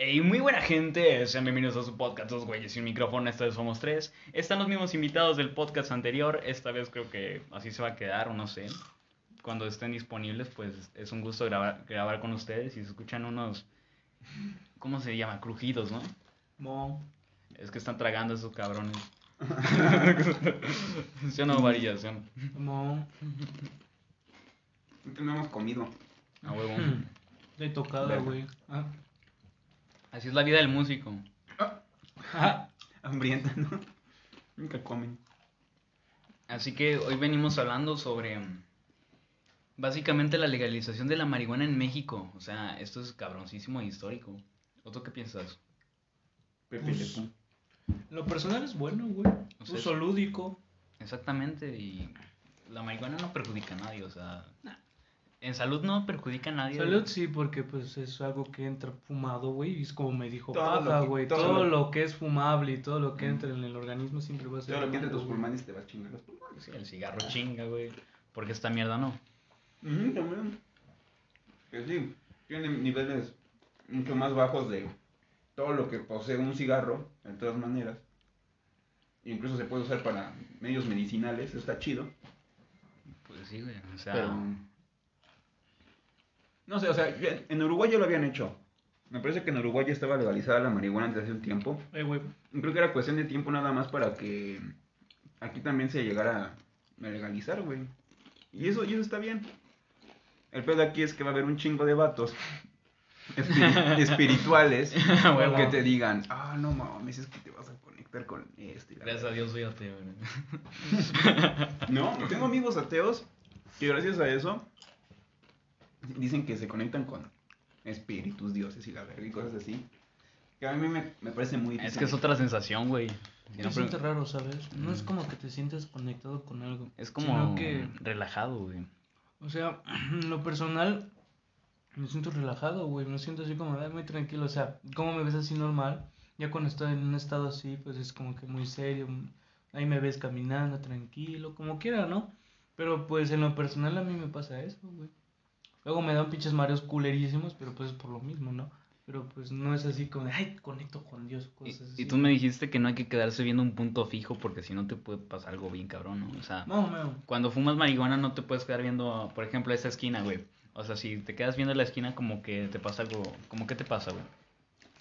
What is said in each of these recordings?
Hey, muy buena gente, sean bienvenidos a su podcast Dos Güeyes y un micrófono, esta vez somos tres. Están los mismos invitados del podcast anterior, esta vez creo que así se va a quedar o no sé. Cuando estén disponibles, pues es un gusto grabar, grabar con ustedes y se escuchan unos, ¿cómo se llama? Crujidos, ¿no? Mo. Es que están tragando esos cabrones. ¿Sí o no, varillas? ¿Sí o no? Mo. No hemos comido. A huevo. De tocada, güey. Ah. Así es la vida del músico. Ah. Hambrienta, ¿no? Nunca comen. Así que hoy venimos hablando sobre mm, básicamente la legalización de la marihuana en México. O sea, esto es cabroncísimo e histórico. ¿O tú qué piensas? Pepe Pues. Lo personal es bueno, güey. O sea, Uso lúdico. Exactamente, y la marihuana no perjudica a nadie, o sea, en salud no perjudica a nadie. Salud sí, porque pues es algo que entra fumado, güey. Y es como me dijo Todo que- güey. todo Todo, lo- que es fumable y todo lo que entra en el organismo siempre va a ser. Todo lo que entre tus güey. pulmones te va a chingar los pulmones. Sí, el cigarro chinga, güey. Porque esta mierda no. Ujú, también. Que sí, tiene niveles mucho más bajos de todo lo que posee un cigarro, de todas maneras. Incluso se puede usar para medios medicinales, está chido. Pues sí, güey. O sea, Pero. No sé, o sea, en Uruguay ya lo habían hecho. Me parece que en Uruguay ya estaba legalizada la marihuana desde hace un tiempo. Eh, güey. Creo que era cuestión de tiempo nada más para que aquí también se llegara a legalizar, güey. Y eso, y eso está bien. El pedo aquí es que va a haber un chingo de vatos espiri- espirituales que te digan, ah, no mames, es que te vas a conectar con este. gracias a Dios soy ateo, güey. No, tengo amigos ateos que gracias a eso dicen que se conectan con espíritus, dioses y la verga y cosas así. Que a mí me, me parece muy Es que es otra sensación, güey. Se No, siente raro, ¿sabes? No es Mm. como que te sientes conectado con algo. Es como sino que, relajado, güey. o sea, en lo personal, me siento relajado, güey. Me siento así como "Ay, muy tranquilo. O sea, como me ves así normal. Ya cuando estoy en un estado así, pues es como que muy serio. Ahí me ves caminando tranquilo, como quiera, ¿no? Pero pues en lo personal a mí me pasa eso, güey. Luego me dan pinches mareos culerísimos, pero pues es por lo mismo, ¿no? Pero pues no es así como, de, ay, conecto con Dios, Y, cosas y así. tú me dijiste que no hay que quedarse viendo un punto fijo porque si no te puede pasar algo bien cabrón, ¿no? O sea, no. cuando fumas marihuana no te puedes quedar viendo, por ejemplo, esa esquina, güey. O sea, si te quedas viendo la esquina como que te pasa algo, como que te pasa, güey.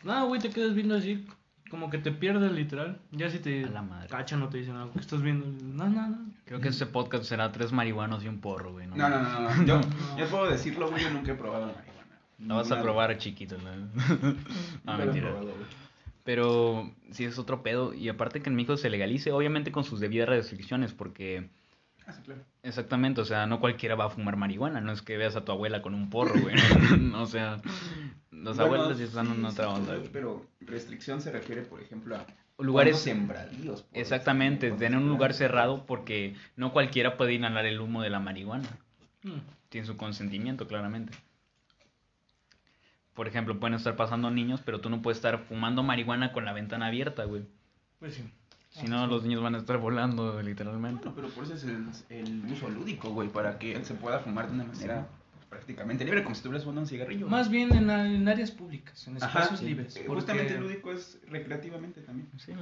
No, güey, te quedas viendo así, como que te pierdes literal. Ya si te A la madre. cachan o te dicen algo que estás viendo. No, no, no. Creo que este podcast será tres marihuanos y un porro, güey. No, no, no, no. no. Yo, No. yo puedo decirlo, güey, yo nunca he probado marihuana. La vas a Nada. probar chiquito, ¿no? Nunca no, he mentira. probado, güey. Pero sí es otro pedo. Y aparte que en México se legalice, obviamente con sus debidas restricciones, porque Ah, sí, claro. exactamente, o sea, no cualquiera va a fumar marihuana. No es que veas a tu abuela con un porro, güey. o sea, los Bueno, abuelos sí están en otra onda, pero- restricción se refiere, por ejemplo, a Lugares. sembradíos. Exactamente, tener un lugar cerrado porque no cualquiera puede inhalar el humo de la marihuana. Mm. Tiene su consentimiento, claramente. Por ejemplo, pueden estar pasando niños, pero tú no puedes estar fumando marihuana con la ventana abierta, güey. Pues sí. Si no, los niños van a estar volando, literalmente. Bueno, pero por eso es el, el uso lúdico, güey, para que se pueda fumar de una manera prácticamente libre, como si estuvieras fumando un cigarrillo. Más bien en, en áreas públicas, en Ajá, espacios sí. libres. Eh, porque- Justamente el lúdico es recreativamente también. Sí.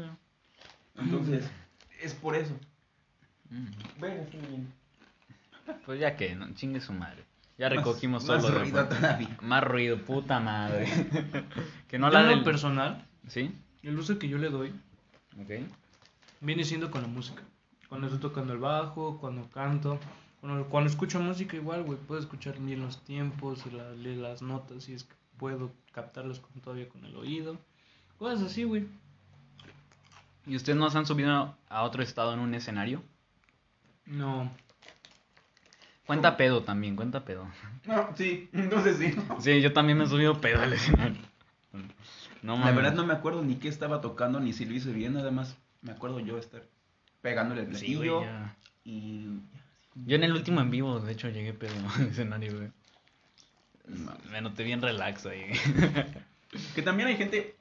Entonces, es por eso. Mm. Bueno, sí, bien. Pues ya que, no, chingue su madre. Ya Más- recogimos más todo lo de ruido todavía. Más ruido, puta madre. que no la del... personal, ¿Sí? el uso que yo le doy Ok. viene siendo con la música. Cuando estoy tocando el bajo, cuando canto, cuando, cuando escucho música igual, güey, puedo escuchar bien los tiempos y la- leer las notas si es que puedo captarlas con, todavía con el oído. Cosas así, güey. ¿Y ustedes no se han subido a otro estado en un escenario? No. Cuenta pedo también, cuenta pedo. No, sí, entonces sí. Sí, yo también me he subido pedo al escenario. No La verdad no me acuerdo ni qué estaba tocando, ni si lo hice bien, nada más me acuerdo yo estar pegándole el Sí, platillo ya. Yo en el último en vivo, de hecho, llegué pedo al escenario, güey. Me noté bien relax ahí. Que también hay gente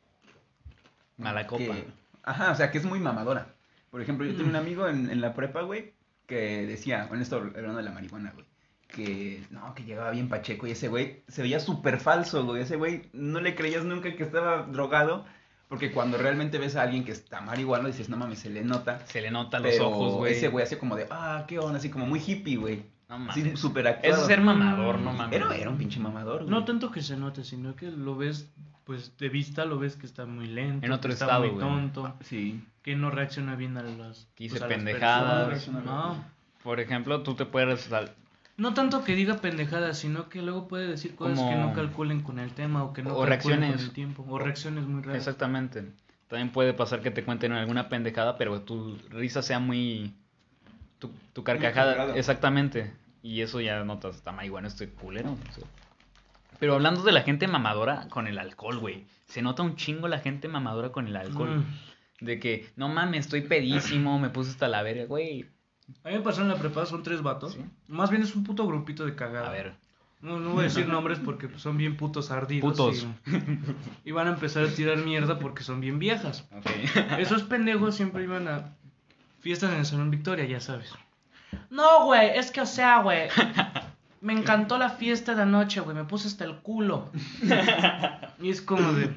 Mala copa. que- Ajá, o sea, que es muy mamadora. Por ejemplo, yo tenía un amigo en, en la prepa, güey, que decía, bueno, esto hablando de la marihuana, güey, que, no, que llegaba bien Pacheco y ese güey se veía súper falso, güey. Ese güey no le creías nunca que estaba drogado, porque cuando realmente ves a alguien que está marihuano dices, no mames, se le nota. Se le nota los Pero ojos, güey. ese güey así como de, ah, qué onda, así como muy hippie, güey. No mames. súper actuado. Eso es ser mamador, no mames. Era, era un pinche mamador, güey. No tanto que se note, sino que lo ves, pues de vista lo ves que está muy lento. En otro que está estado, muy güey. tonto, Sí. que no reacciona bien a las, Que pues, pendejadas. personas, No. Por ejemplo, tú te puedes... No tanto que diga pendejadas, sino que luego puede decir cosas Como- que no calculen con el tema o que no O calculen reacciones. con el tiempo. O reacciones muy raras. Exactamente. También puede pasar que te cuenten alguna pendejada, pero tu risa sea muy... Tu, tu carcajada... Exactamente. Y eso ya notas, está muy bueno este culero. o sea. Pero hablando de la gente mamadora con el alcohol, güey. Se nota un chingo la gente mamadora con el alcohol. Mm. De que, no mames, estoy pedísimo, me puse hasta la verga, güey. A mí me pasó en la prepa, son tres vatos. Sí. Más bien es un puto grupito de cagada. A ver. No, no voy a decir nombres porque son bien putos ardidos. Putos. Y, y van a empezar a tirar mierda porque son bien viejas. Ok. Esos pendejos siempre iban a fiestas en el Salón Victoria, ya sabes. No, güey, es que, o sea, güey. Me encantó la fiesta de anoche, güey. Me puse hasta el culo. Y es como de.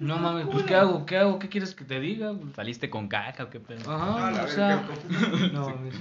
No mames, pues ¿qué hago? ¿Qué hago? ¿Qué quieres que te diga? ¿Saliste con caca o qué pedo? Ajá, Ah, la o sea. No, mames.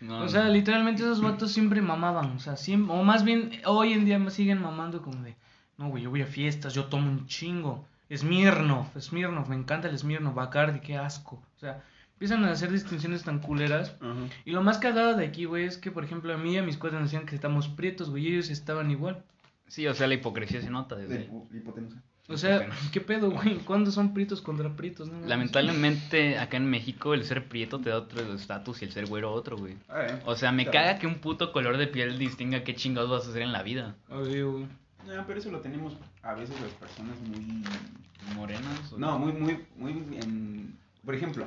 No, O sea, literalmente esos vatos siempre mamaban. O sea, siempre, o más bien hoy en día me siguen mamando como de, no, güey, yo voy a fiestas, yo tomo un chingo. Smirnoff, Smirnoff, me encanta el Smirnoff, Bacardi, qué asco. O sea, empiezan a hacer distinciones tan culeras. Ajá. Y lo más cagado de aquí, güey, es que, por ejemplo, a mí y a mis cuates me decían que estamos prietos, güey, y ellos estaban igual. Sí, o sea, la hipocresía se nota desde... De hipo- hipotenusa. O sea. ¿qué pedo, güey? ¿Cuándo son prietos contra prietos? No. Lamentablemente, acá en México, el ser prieto te da otro estatus y el ser güero otro, güey. Ah, eh. O sea, me Claro. caga que un puto color de piel distinga qué chingados vas a hacer en la vida. Así, güey. No, pero eso lo tenemos a veces las personas muy... ¿Morenas? o- No, muy, muy, muy... en- Por ejemplo,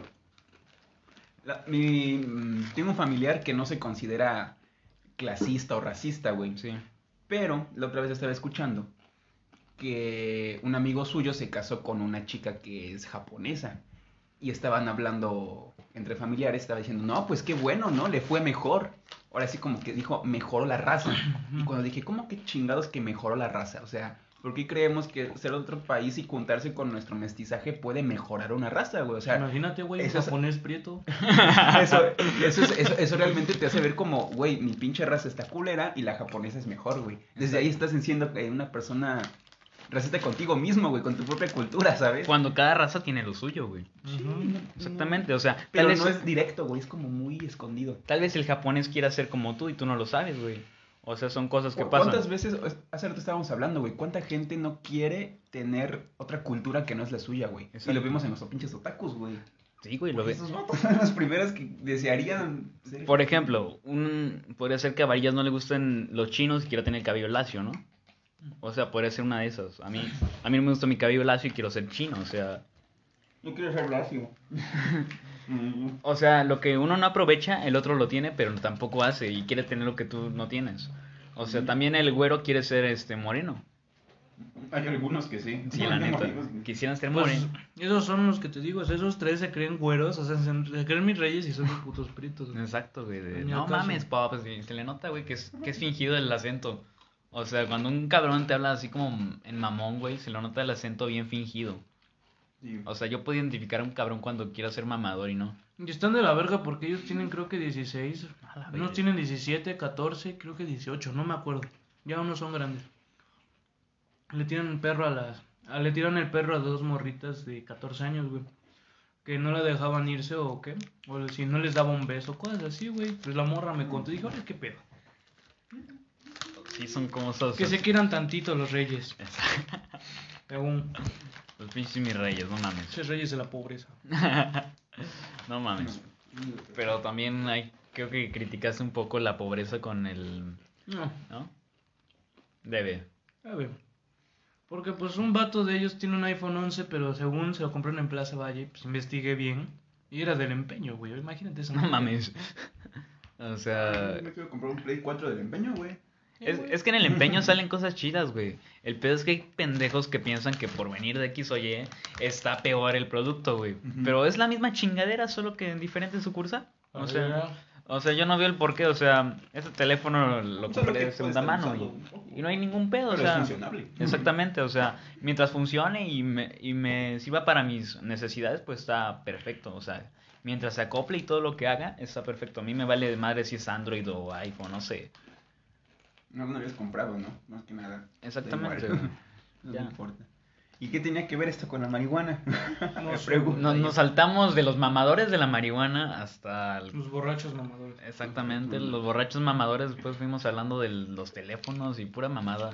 la- mi... mm, tengo un familiar que no se considera clasista o racista, güey. Sí. Pero la otra vez estaba escuchando que un amigo suyo se casó con una chica que es japonesa. Y estaban hablando entre familiares, estaba diciendo, no, pues qué bueno, ¿no? Le fue mejor. Ahora sí como que dijo, mejoró la raza. Y cuando dije, ¿cómo que chingados que mejoró la raza? O sea, ¿por qué creemos que ser otro país y juntarse con nuestro mestizaje puede mejorar una raza, güey? O sea, Imagínate, güey, un eso es- japonés prieto. eso, eso, es- eso, eso realmente te hace ver como, güey, mi pinche raza está culera y la japonesa es mejor, güey. Desde ahí estás diciendo que una persona racista contigo mismo, güey, con tu propia cultura, ¿sabes? Cuando cada raza tiene lo suyo, güey. Ujú. Exactamente, o sea, Pero tal vez, no es directo, güey, es como muy escondido. tal vez el japonés quiera ser como tú y tú no lo sabes, güey. O sea, son cosas que ¿Cu- pasan. ¿Cuántas veces, hace rato estábamos hablando, güey, cuánta gente no quiere tener otra cultura que no es la suya, güey? Y lo vimos en nuestros pinches otakus, güey. Sí, güey, lo ves. Esos vatos son las primeras que desearían ser... Por ejemplo, un, podría ser que a Varillas no le gusten los chinos y quiera tener el cabello lacio, ¿no? O sea, podría ser una de esas. A mí, a mí no me gusta mi cabello lacio y quiero ser chino, o sea... No quiero ser lacio. O sea, lo que uno no aprovecha, el otro lo tiene, pero tampoco hace y quiere tener lo que tú no tienes. O sea, también el güero quiere ser este moreno. Hay algunos que sí. Sí, No, la neta. Quisieran ser Pues, morenos. esos son los que te digo, esos tres se creen güeros, o sea, se, se creen mis reyes y son mis putos prietos. güey. Exacto, güey. de, no caso. mames, papá, pues, y se le nota, güey, que es, que es fingido el acento. O sea, cuando un cabrón te habla así como en mamón, güey, se le nota el acento bien fingido. Sí. O sea, yo puedo identificar a un cabrón cuando quiera ser mamador y no. Y están de la verga porque ellos tienen creo que 16, A la unos tienen 17, 14, creo que 18, no me acuerdo. Ya unos son grandes. Le tiran el perro a las... a- le tiran el perro a dos morritas de 14 años, güey. Que no la dejaban irse o qué. O si no les daba un beso, cosas así, güey. Pues la morra me contó. Dije, oye, qué pedo. Sí, son como esos. Que se quieran tantito los reyes. Según Los pinches mis reyes, no mames. esos reyes de la pobreza. No mames. Pero también hay, creo que criticaste un poco la pobreza con el. No, ¿No? Debe. a ver. Porque pues un vato de ellos tiene un iPhone 11, pero según se lo compraron en Plaza Valle, pues investigué bien. Y era del empeño, güey. Imagínate eso. No mames. O sea. Me quiero comprar un Play 4 del empeño, güey. Es, es que en el empeño salen cosas chidas, güey. El pedo es que hay pendejos que piensan que por venir de X o Y está peor el producto, güey. Pero es la misma chingadera, solo que en diferente sucursal. O sea, O sea, yo no veo el porqué, o sea, ese teléfono lo compré de segunda mano y, no hay ningún pedo, Pero o es sea, funcionable. exactamente, o sea, mientras funcione y me, y me sirva para mis necesidades, pues está perfecto, o sea, mientras se acople y todo lo que haga, está perfecto. A mí me vale de madre si es Android o iPhone, no sé. No, no habías comprado, ¿no? Más que nada. Da Exactamente, no Ya. importa. ¿Y qué tenía que ver esto con la marihuana? No Me sé, pregunto. Nos, nos saltamos de los mamadores de la marihuana hasta el- Los borrachos mamadores. Exactamente, los borrachos mamadores, después fuimos hablando de los teléfonos y pura mamada.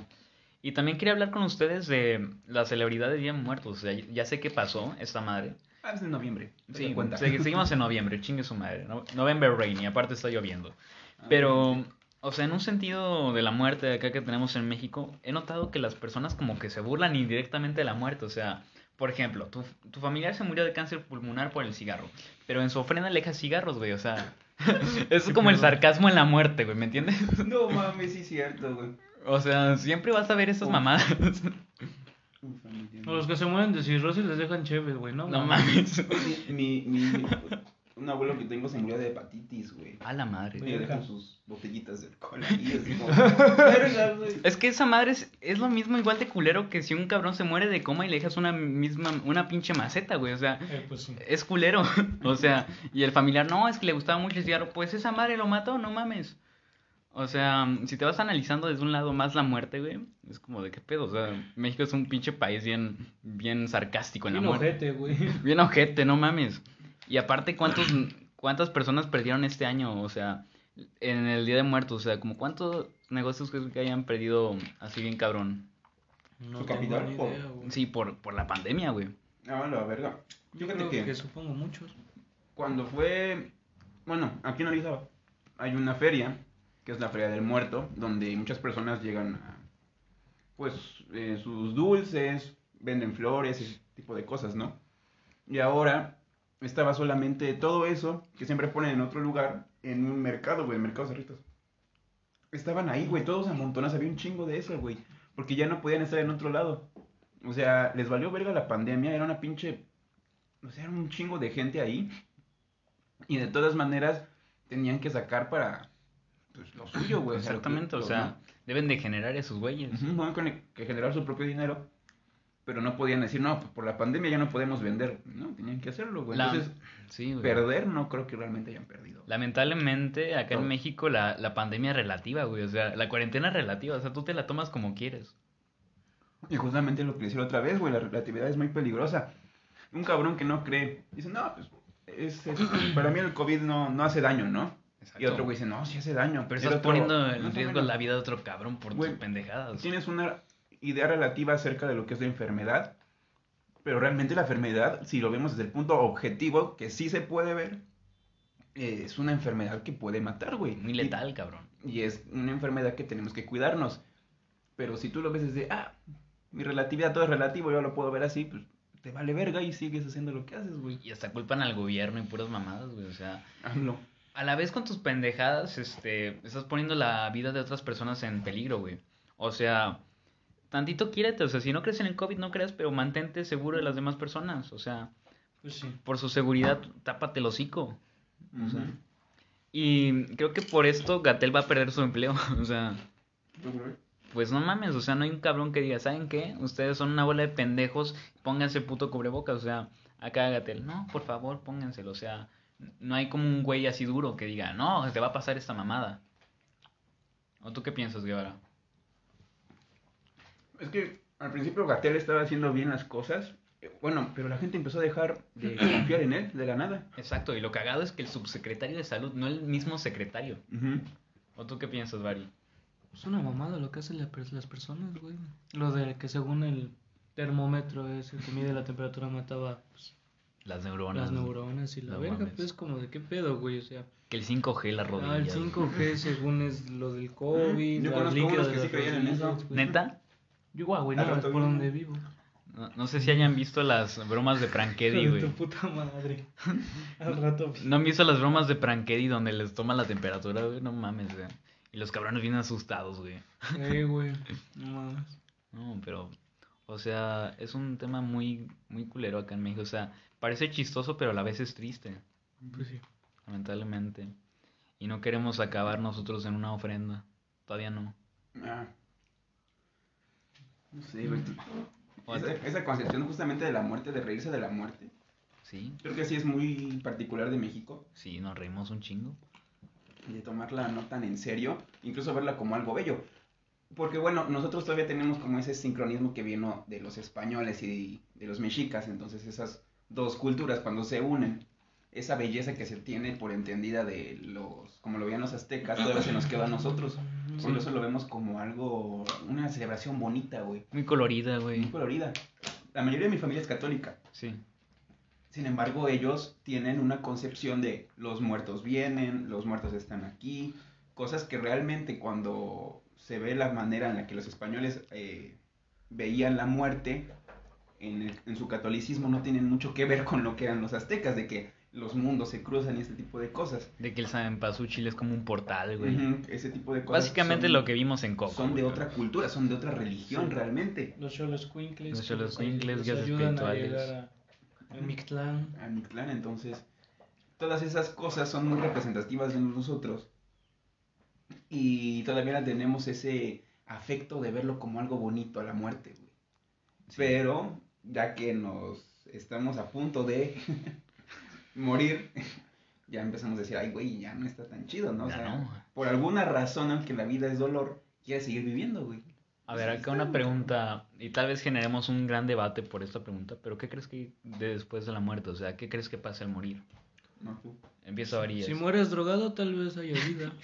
Y también quería hablar con ustedes de las celebridades ya muertos. O sea, ya sé qué pasó esta madre. Ah, es de noviembre. Sí, cuenta. se- seguimos en noviembre, chingue su madre. No- November rain y aparte está lloviendo. Ah, Pero, o sea, en un sentido de la muerte de acá que tenemos en México, he notado que las personas como que se burlan indirectamente de la muerte. O sea, por ejemplo, tu, tu familiar se murió de cáncer pulmonar por el cigarro, pero en su ofrenda le deja cigarros, güey. O sea, es como el sarcasmo en la muerte, güey, ¿me entiendes? No mames, sí es cierto, güey. O sea, siempre vas a ver esas mamadas. Los que se mueren de cirrosis les dejan chéves, güey, ¿no? No mames. Mi, mi, mi- un abuelo que tengo se murió de hepatitis, güey. A la madre. Y dejan sus botellitas de alcohol. Es que esa madre es, es lo mismo igual de culero que si un cabrón se muere de coma y le dejas una misma, una pinche maceta, güey. O sea, Eh, pues sí. es culero. O sea, y el familiar, no, es que le gustaba mucho el cigarro. Pues esa madre lo mató, no mames. O sea, si te vas analizando desde un lado más la muerte, güey, es como de qué pedo. O sea, México es un pinche país bien, bien sarcástico en la Bien muerte. ojete, güey. Bien ojete, no mames. Y aparte, ¿cuántos, ¿cuántas personas perdieron este año? O sea, en el Día de Muertos. O sea, como cuántos negocios crees que hayan perdido así bien cabrón. No Su capital, por-. Sí, por, por la pandemia, güey. Ah, la verga. Yo creo que, que supongo muchos. cuando fue, bueno, aquí en Orizaba hay una feria, que es la Feria del Muerto, donde muchas personas llegan a, pues, eh, sus dulces, venden flores, ese tipo de cosas, ¿no? Y ahora estaba solamente todo eso, que siempre ponen en otro lugar, en un mercado, güey, mercado Cerritos. Estaban ahí, güey, todos amontonados, había un chingo de eso, güey, porque ya no podían estar en otro lado. O sea, les valió verga la pandemia, era una pinche, o sea, era un chingo de gente ahí. Y de todas maneras tenían que sacar para pues, lo suyo, güey. sea, lo que- Exactamente, o sea, deben de generar esos güeyes. Que- que generar su propio dinero, pero no podían decir, no, pues por la pandemia ya no podemos vender. No, tenían que hacerlo, güey. La- Entonces, Sí, güey. perder no creo que realmente hayan perdido. Lamentablemente, acá en. México la, la pandemia es relativa, güey. O sea, la cuarentena es relativa. O sea, tú te la tomas como quieres. Y justamente lo que decía otra vez, güey, la relatividad es muy peligrosa. Un cabrón que no cree, dice, no, pues, es, es- para mí el COVID no, no hace daño, ¿no? Y otro güey dice, no, sí hace daño. Pero estás otro, poniendo "Más en riesgo menos". la vida de otro cabrón por Güey, tus pendejadas. Tienes una idea relativa acerca de lo que es la enfermedad, pero realmente la enfermedad, si lo vemos desde el punto objetivo, que sí se puede ver, eh, es una enfermedad que puede matar, güey. Muy Y- letal, cabrón. Y, es una enfermedad que tenemos que cuidarnos. Pero si tú lo ves desde, ah, mi relatividad todo es relativo, yo lo puedo ver así, pues te vale verga y sigues haciendo lo que haces, güey. Y hasta culpan al gobierno y puras mamadas, güey. O sea, Hazlo. a la vez con tus pendejadas, este, estás poniendo la vida de otras personas en peligro, güey. O sea, tantito quiérete. O sea, si no crees en el COVID, no creas, pero mantente seguro de las demás personas. O sea, Pues sí. por su seguridad, tápate el hocico. O sea. Y creo que por esto Gatel va a perder su empleo. O sea, pues no mames. O sea, no hay un cabrón que diga, ¿saben qué? Ustedes son una bola de pendejos, pónganse puto cubrebocas. O sea, acá Gatel, no, por favor, pónganselo. O sea, no hay como un güey así duro que diga, no, te va a pasar esta mamada. ¿O tú qué piensas, Guevara? Es que al principio Gatel estaba haciendo bien las cosas. eh, Bueno, pero la gente empezó a dejar de confiar en él, de la nada. Exacto, y lo cagado es que el subsecretario de salud, no el mismo secretario. Ujú. ¿O tú qué piensas, Bari? Es una mamada lo que hacen la las personas, güey. Lo de que según el termómetro ese que mide la temperatura mataba pues, Las neuronas. las neuronas y la No verga, mames. pues como de qué pedo, güey, o sea. Que el 5G, las rodillas. Ah, el 5G según es lo del COVID, Yo conozco unos que sí creían en eso. ¿Neta? Yo nada más rato por donde vivo. No, no sé si hayan visto las bromas de Prankedy, güey. tu puta madre. Al rato. ¿No han visto las bromas de Prankedy donde les toman la temperatura, güey? No mames, güey. Y los cabrones vienen asustados, güey. Eh, güey. No mames. No, pero, o sea, es un tema muy, muy culero acá en México. O sea, parece chistoso, pero a la vez es triste, Pues sí. lamentablemente. Y no queremos acabar nosotros en una ofrenda. Todavía no. Ah. No sé, güey. O Esa, sea, esa concepción justamente de la muerte, de reírse de la muerte, Sí, creo que sí es muy particular de México. sí, nos reímos un chingo. y de tomarla no tan en serio, incluso verla como algo bello. Porque bueno, nosotros todavía tenemos como ese sincronismo que vino de los españoles y de los mexicas, entonces esas dos culturas cuando se unen, esa belleza que se tiene por entendida de los, como lo veían los aztecas, todavía se nos queda a nosotros. Por eso lo vemos como algo, una celebración bonita, güey, Muy colorida, muy güey. colorida. La mayoría de mi familia es católica, Sí. sin embargo, ellos tienen una concepción de los muertos vienen, los muertos están aquí, cosas que realmente cuando se ve la manera en la que los españoles eh, veían la muerte en, el- en su catolicismo no tienen mucho que ver con lo que eran los aztecas, de que los mundos se cruzan y este tipo de cosas. De que el Cempasúchil es como un portal, güey. Ese tipo de cosas. Básicamente son- lo que vimos en Coco. Son de güey. otra cultura, son de otra religión Sí. realmente. Los cholos quincles. Los xoloscuincles, guías ayudan a espirituales. llegar a, a Mictlán. a Mictlán, entonces todas esas cosas son muy representativas de nosotros y todavía tenemos ese afecto de verlo como algo bonito a la muerte, güey. Sí. Pero ya que nos estamos a punto de morir, ya empezamos a decir, ay, güey, ya no está tan chido, ¿no? O Ya sea, no. por alguna razón, aunque la vida es dolor, quieres seguir viviendo, güey. A ver, acá una pregunta, y tal vez generemos un gran debate por esta pregunta, pero ¿qué crees que de después de la muerte? O sea, ¿qué crees que pasa al morir? No, tú. Empieza a variar. Si mueres drogado, tal vez haya vida.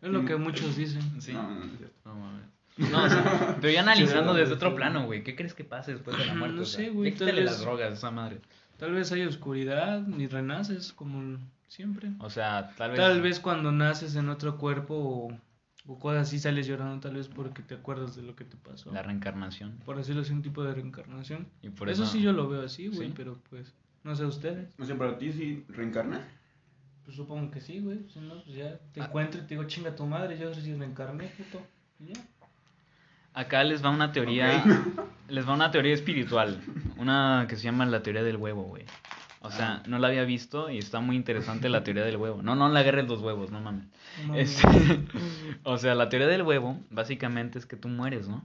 Es lo que muchos dicen. Sí. No, no, no, es cierto. No mames. No, o sea, pero ya analizando desde otro plano, güey, ¿qué crees que pase después de la muerte? No O sea, sé, güey, quítale las drogas, esa madre. Tal vez haya oscuridad y renaces como siempre. O sea, tal vez. Tal vez cuando naces en otro cuerpo o, o cosas así sales llorando, tal vez porque te acuerdas de lo que te pasó. La reencarnación. Por decirlo así, un tipo de reencarnación. Y por eso, eso, sí yo lo veo así, güey, ¿Sí? pero pues, no sé ustedes. O sea, para ti sí reencarnas. Pues supongo que sí, güey. Si no, pues ya te Ah. encuentro y te digo, chinga tu madre, yo sí reencarné, puto. Y ya. Acá les va una teoría. Les va una teoría espiritual. Una que se llama la teoría del huevo, güey. O sea, Ah. no la había visto y está muy interesante la teoría del huevo. No, no la agarres los huevos, no mames. No. Este, o sea, la teoría del huevo básicamente es que tú mueres, ¿no?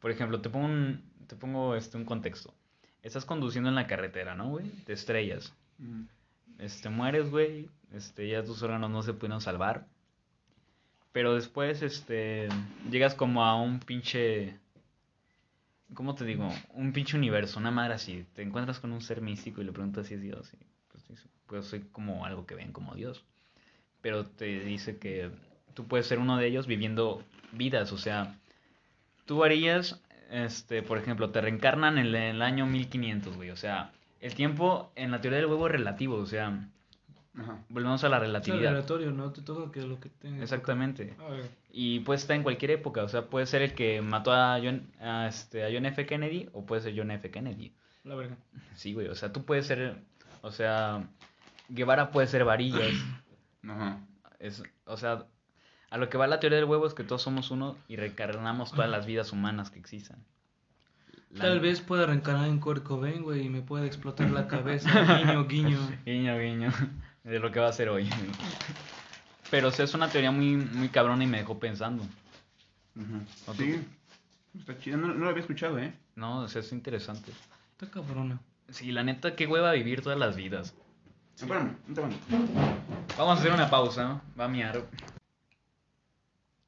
Por ejemplo, te pongo un, te pongo este, un contexto. Estás conduciendo en la carretera, ¿no, güey? Te estrellas. Mm. Este, mueres, güey. Este, ya tus órganos no se pudieron salvar. Pero después, este, llegas como a un pinche... ¿Cómo te digo? Un pinche universo, una madre así. Te encuentras con un ser místico y le preguntas si es Dios. Y pues pues soy como algo que ven como Dios. Pero te dice que tú puedes ser uno de ellos viviendo vidas. O sea, tú harías, este, por ejemplo, te reencarnan en el, en el año 1500, güey. O sea, el tiempo en la teoría del huevo es relativo. O sea, Ajá. volvemos a la Es relatividad. aleatorio, ¿no? Te toca que lo que tengas. Exactamente. Y puede estar en cualquier época, o sea, puede ser el que mató a John, a, este, a John F. Kennedy o puede ser John F. Kennedy. La verga. Sí, güey, o sea, tú puedes ser, o sea, Guevara puede ser varillas. Ajá. Es, o sea, a lo que va la teoría del huevo es que todos somos uno y reencarnamos todas las vidas humanas que existan. La- Tal vez pueda reencarnar en Kurt Cobain, güey, y me puede explotar la cabeza. guiño, guiño. Guiño, guiño, de lo que va a ser hoy. Pero o sea, es una teoría muy, muy cabrona y me dejó pensando. Ajá. ¿O tú? Sí. Está chido. No, no lo había escuchado, ¿eh? No, o sea, es interesante. Está cabrona. Sí, la neta, qué hueva vivir todas las vidas. Espérame, un segundo. Vamos a hacer una pausa, ¿no? Va a miar.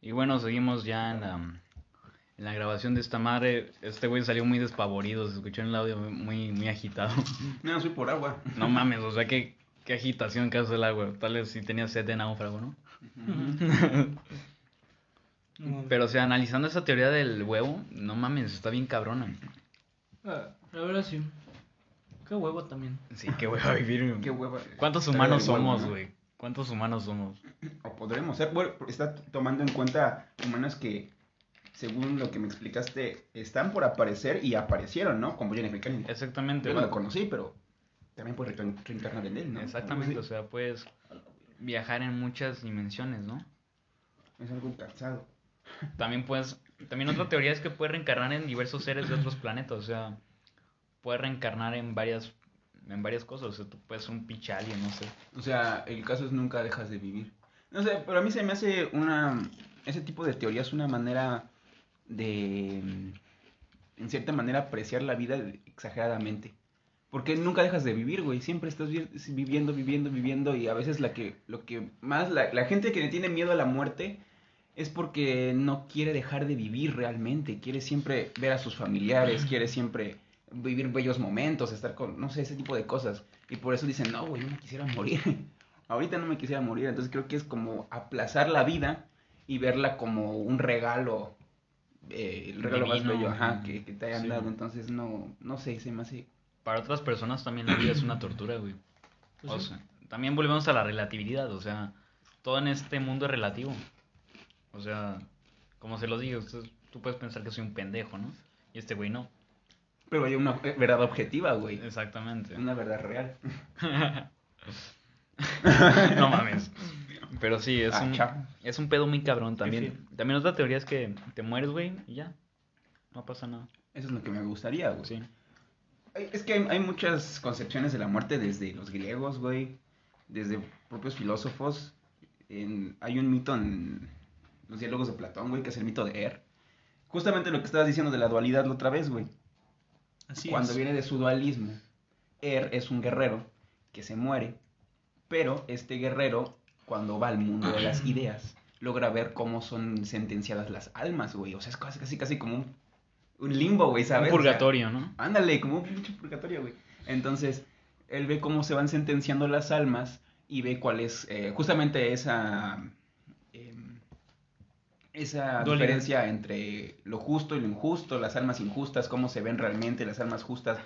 Y bueno, seguimos ya en la, en la grabación de esta madre. Este güey salió muy despavorido, se escuchó en el audio muy, muy agitado. No, soy por agua. No mames, o sea, qué, qué agitación que hace el agua. Tal vez si tenía sed de náufrago, ¿no? Pero, o sea, analizando esa teoría del huevo, no mames, está bien cabrona. ah, la verdad sí. Qué huevo también. Sí, qué hueva vivir. Qué hueva. ¿Cuántos humanos huevo, somos, ¿no? güey? ¿Cuántos humanos somos? O podremos ser. Bueno, está tomando en cuenta humanos que, según lo que me explicaste, están por aparecer y aparecieron, ¿no? Como F. Kennedy. Exactamente, Yo no lo conocí, pero también puedes reencar- reencarnar en él, ¿no? Exactamente, o sea, puedes viajar en muchas dimensiones, ¿no? Es algo cansado. También puedes, también otra teoría es que puedes reencarnar en diversos seres de otros planetas, o sea, puedes reencarnar en varias, en varias cosas, o sea, tú puedes ser un pinche alien, no sé. O sea, el caso es nunca dejas de vivir. No sé, pero a mí se me hace una. Ese tipo de teorías una manera de. En cierta manera, apreciar la vida exageradamente. Porque nunca dejas de vivir, güey. Siempre estás vi- viviendo, viviendo, viviendo. Y a veces la que, lo que más. La, la gente que le tiene miedo a la muerte es porque no quiere dejar de vivir realmente. Quiere siempre ver a sus familiares. Quiere siempre vivir bellos momentos. Estar con. No sé, ese tipo de cosas. Y por eso dicen, no, güey, yo me quisiera morir. Ahorita no me quisiera morir. Entonces creo que es como aplazar la vida y verla como un regalo. eh, el regalo más bello, ajá, que, que te hayan Sí. dado. Entonces no, no sé, se me hace. Para otras personas también la vida es una tortura, güey. Pues O sí. sea, también volvemos a la relatividad, o sea, todo en este mundo es relativo. O sea, como se lo digo, usted- tú puedes pensar que soy un pendejo, ¿no? Y este güey no. Pero hay una eh, verdad objetiva, güey. Exactamente. Una verdad real. no mames. Pero sí, es Ah, un, chao. es un pedo muy cabrón también. También otra teoría es que te mueres, güey, y ya. No pasa nada. Eso es lo que me gustaría, güey. Sí. Es que hay, hay muchas concepciones de la muerte desde los griegos, güey. Desde propios filósofos. En- hay un mito en los diálogos de Platón, güey, que es el mito de Er. Justamente lo que estabas diciendo de la dualidad la otra vez, güey. Así Cuando es. viene de su dualismo, Er es un guerrero que se muere, pero este guerrero, cuando va al mundo de las ideas, logra ver cómo son sentenciadas las almas, güey. O sea, es casi, casi, casi como un, un limbo, güey, Un ¿sabes? O sea, purgatorio, ¿no? Ándale, como un pinche purgatorio, güey. Entonces, él ve cómo se van sentenciando las almas y ve cuál es eh, justamente esa em, esa diferencia entre lo justo y lo injusto, las almas injustas, cómo se ven realmente, las almas justas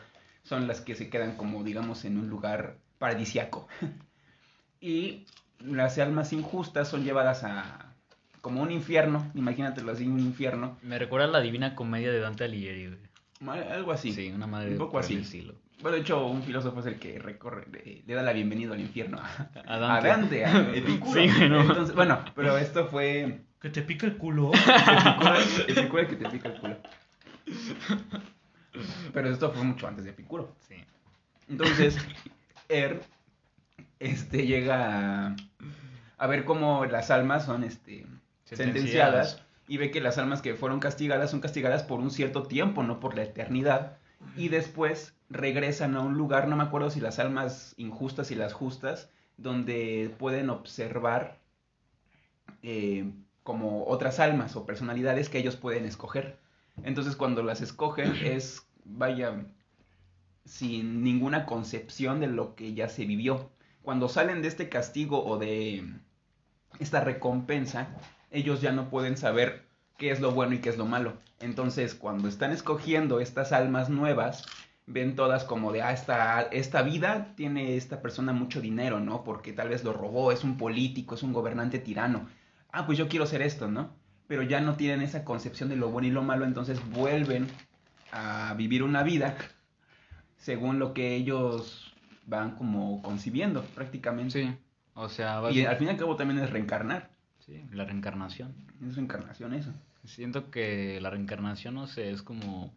son las que se quedan como, digamos, en un lugar paradisiaco. y las almas injustas son llevadas a como un infierno, imagínatelo así, un infierno, Me recuerda a la divina comedia de Dante Alighieri, güey. algo así. Sí, una madre un poco así. estilo. Bueno, de hecho, un filósofo es el que recorre, le, le da la bienvenida al infierno a, A a Dante. Dante, a Epicuro. Sí, güey, no. Entonces, bueno, pero esto fue Que te pica el culo. Epicuro, Epicuro el que te pica el culo. Pero esto fue mucho antes de Epicuro. Sí. Entonces, Er este, llega a, a ver cómo las almas son este, Sentenciadas. sentenciadas y ve que las almas que fueron castigadas son castigadas por un cierto tiempo, no por la eternidad. Y después regresan a un lugar, no me acuerdo si las almas injustas y las justas, donde pueden observar eh, como otras almas o personalidades que ellos pueden escoger. Entonces cuando las escogen es, vaya, sin ninguna concepción de lo que ya se vivió. Cuando salen de este castigo o de esta recompensa, ellos ya no pueden saber qué es lo bueno y qué es lo malo. Entonces, cuando están escogiendo estas almas nuevas, ven todas como de, ah, esta, esta vida tiene esta persona mucho dinero, ¿no? Porque tal vez lo robó, es un político, es un gobernante tirano. Ah, pues yo quiero ser esto, ¿no? Pero ya no tienen esa concepción de lo bueno y lo malo, entonces vuelven a vivir una vida según lo que ellos van como concibiendo prácticamente. Sí. O sea, vas- Y al fin y al cabo también es reencarnar. Sí, la reencarnación. Es reencarnación eso. Siento que la reencarnación, no sé, es como...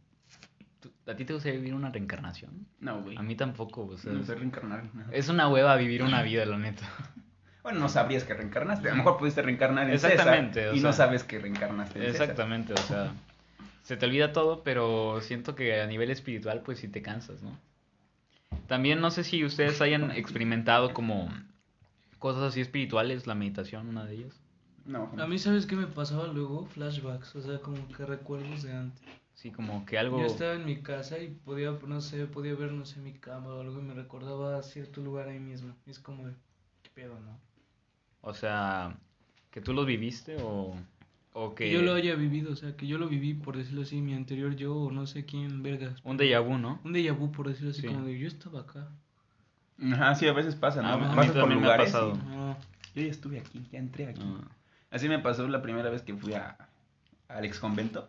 ¿Tú- ¿A ti te gustaría vivir una reencarnación? No, güey. A mí tampoco, o sea, No es- sé reencarnar. no. es una hueva vivir una vida, la neta. Bueno, no sabrías que reencarnaste. A lo mejor pudiste reencarnar en César Exactamente, o y no sabes que reencarnaste en César. Exactamente, o sea, se te olvida todo, pero siento que a nivel espiritual, pues sí te cansas, ¿no? También no sé si ustedes hayan experimentado como cosas así espirituales, la meditación, una de ellas. No, A mí, ¿sabes qué me pasaba luego? Flashbacks, o sea, como que recuerdos de antes. Sí, como que algo... Yo estaba en mi casa y podía, no sé, podía ver, no sé, mi cama o algo y me recordaba cierto lugar ahí mismo. Y es como de, ¿qué pedo, no? O sea, que tú los viviste o, o que... Que yo lo haya vivido, o sea, que yo lo viví, por decirlo así, mi anterior yo o no sé quién, vergas. Un déjà vu, ¿no? Un déjà vu, por decirlo así, Sí. como de, yo estaba acá. Ajá, sí, a veces pasa, ¿no? Ah, a mí también me ha lugares pasado. y, No, Yo ya estuve aquí, ya entré aquí. Ah, Así me pasó la primera vez que fui a, al ex convento.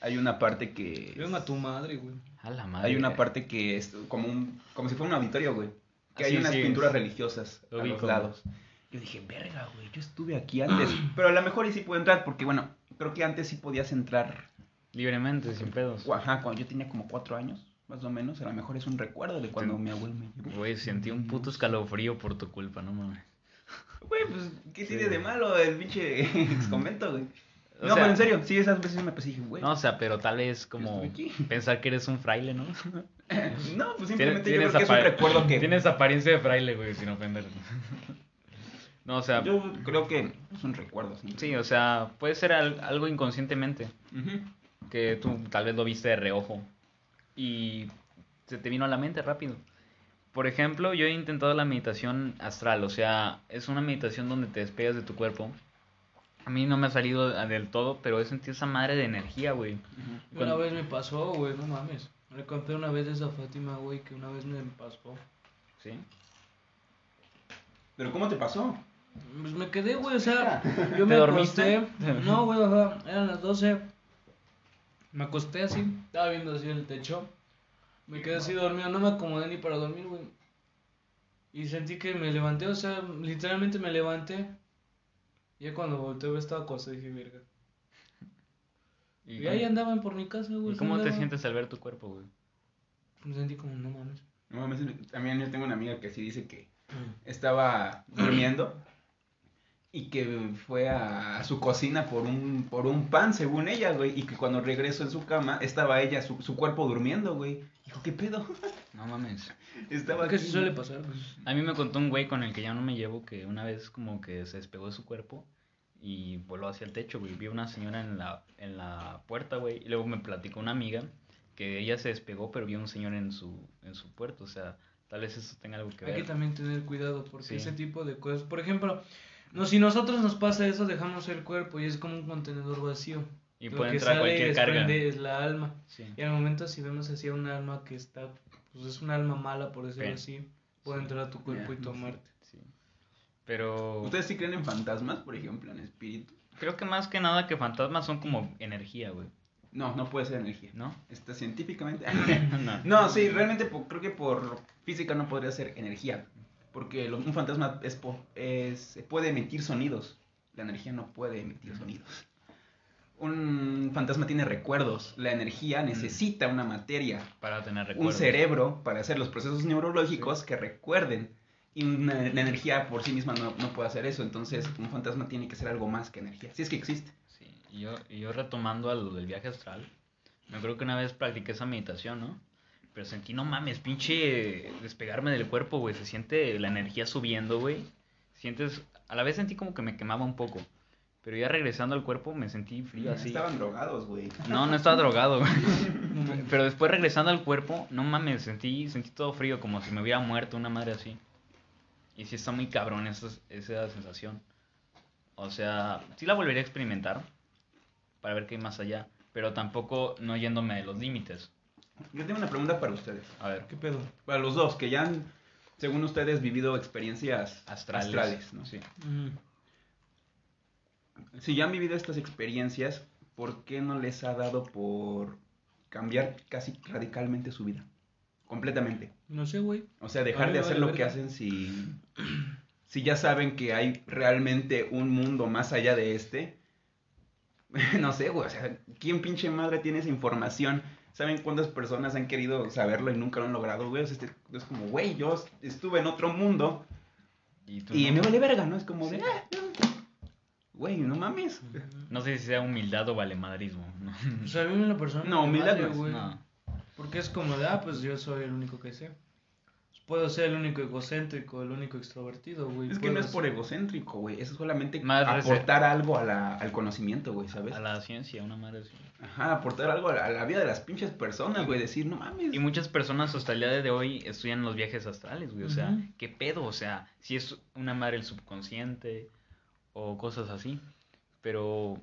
Hay una parte que... venga tu madre, güey. a la madre. Hay una parte que es como un como si fuera un auditorio, güey. Que Ah, hay unas sí, pinturas es- religiosas lo a los ubico. lados. Yo dije, verga, güey, yo estuve aquí antes. Pero a lo mejor y sí puedo entrar, porque bueno, creo que antes sí podías entrar. Libremente, sin pedos. Ajá, cuando yo tenía como cuatro años, más o menos. A lo mejor es un recuerdo de cuando Sí. mi abuelo me llevó. Güey, sentí un puto escalofrío por tu culpa, no mames. Güey, pues, ¿qué tiene de malo el pinche ex convento, güey? O no, sea- pero en serio, sí, esas veces me pues dije, güey. No, o sea, pero tal vez como pensar que eres un fraile, ¿no? No, pues simplemente yo creo que es un recuerdo que. Tienes apariencia de fraile, güey, sin ofender. No, o sea, Yo creo que es un recuerdo, sí. sí, o sea, puede ser al- algo inconscientemente, que tú tal vez lo viste de reojo y se te vino a la mente rápido. Por ejemplo, yo he intentado la meditación astral, o sea, es una meditación donde te despegas de tu cuerpo. A mí no me ha salido del todo, pero he sentido esa madre de energía, güey. Una vez me pasó, güey, no mames. Le conté una vez esa Fátima, güey, que una vez me pasó. ¿Sí? Pero ¿cómo te pasó? Pues me quedé, güey, o sea, yo ¿Te me dormiste? acosté. No, güey, ajá, eran las 12. Me acosté así, estaba viendo así el techo. Me quedé así dormido, no me acomodé ni para dormir, güey. Y sentí que me levanté, o sea, literalmente me levanté. Ya cuando volteé estaba acostado dije, verga. ¿Y, Y ahí andaban por mi casa, güey. ¿y cómo te sientes al ver tu cuerpo, güey? Me sentí como, no mames. No mames, también yo tengo una amiga que sí dice que estaba durmiendo y que fue a, a su cocina por un, por un pan, según ella, güey, y que cuando regresó en su cama estaba ella, su, su cuerpo durmiendo, güey. Dijo, ¿qué pedo? No mames. estaba ¿Qué aquí. se suele pasar? Pues, A mí me contó un güey con el que ya no me llevo que una vez como que se despegó de su cuerpo y voló hacia el techo, güey. Vi una señora en la, en la puerta, güey. Y luego me platicó una amiga que ella se despegó, pero vio un señor en su, en su puerto. O sea, tal vez eso tenga algo que Hay que ver. también tener cuidado porque Sí. ese tipo de cosas, por ejemplo, no, si nosotros nos pasa eso, dejamos el cuerpo y es como un contenedor vacío. Y Lo puede que entrar sale y cualquier carga. desprende es la alma. Sí. Y al momento si vemos así a un alma que está, pues es un alma mala, por decirlo Bien. así, puede Sí. entrar a tu cuerpo y tomarte. sí. Pero ¿Ustedes sí creen en fantasmas, por ejemplo, en espíritu? creo que más que nada que fantasmas son como energía, güey. No, no puede ser energía. ¿No? Está científicamente. no. no, sí, realmente creo que por física no podría ser energía. Porque un fantasma es, puede emitir sonidos. La energía no puede emitir sonidos. Un fantasma tiene recuerdos. La energía necesita una materia, Para tener un recuerdos. cerebro para hacer los procesos neurológicos que recuerden. Y una- la energía por sí misma no, no puede hacer eso. Entonces, un fantasma tiene que ser algo más que energía. Si es que existe. Sí, y yo, y yo retomando a lo del viaje astral, me acuerdo que una vez practiqué esa meditación, ¿no? Pero sentí, no mames, pinche despegarme del cuerpo, güey. Se siente la energía subiendo, güey. Sientes, a la vez sentí como que me quemaba un poco. Pero ya regresando al cuerpo me sentí frío así. Estaban drogados, güey. No, no estaba drogado, güey. Pero después regresando al cuerpo, no mames, sentí, sentí todo frío, como si me hubiera muerto una madre así. Y sí está muy cabrón esa, esa sensación. O sea, sí la volvería a experimentar para ver qué hay más allá, pero tampoco no yéndome de los límites. Yo tengo una pregunta para ustedes. A ver, ¿Qué pedo? Para los dos, que ya han, según ustedes, vivido experiencias astrales. astrales, ¿no? Sí. Si ya han vivido estas experiencias, ¿por qué no les ha dado por cambiar casi radicalmente su vida? Completamente. No sé, güey. O sea, dejar de hacer vale lo que hacen si, si ya saben que hay realmente un mundo más allá de este. no sé, güey. O sea, ¿quién pinche madre tiene esa información? ¿Saben cuántas personas han querido saberlo y nunca lo han logrado, güey? O sea, este- es como, güey, yo estuve en otro mundo Y tú y no, me vale verga, ¿no? Es como de, Sí. "Ah, no". güey, no mames. no sé si sea humildad o valemadrismo. No, O sea, a mí en la persona. No, humildad no es, güey. no. Porque es como de, ah, pues yo soy el único que sé. Puedo ser el único egocéntrico, el único extrovertido, güey. Es que no es por egocéntrico, güey. Es solamente aportar algo a la- al conocimiento, güey, ¿sabes? A la ciencia, una madre. Ajá, aportar algo a la, a la vida de las pinches personas, güey. Decir, no mames. Y muchas personas hasta el día de hoy estudian los viajes astrales, güey. O sea. ¿qué pedo? O sea, si es una madre el subconsciente o cosas así. Pero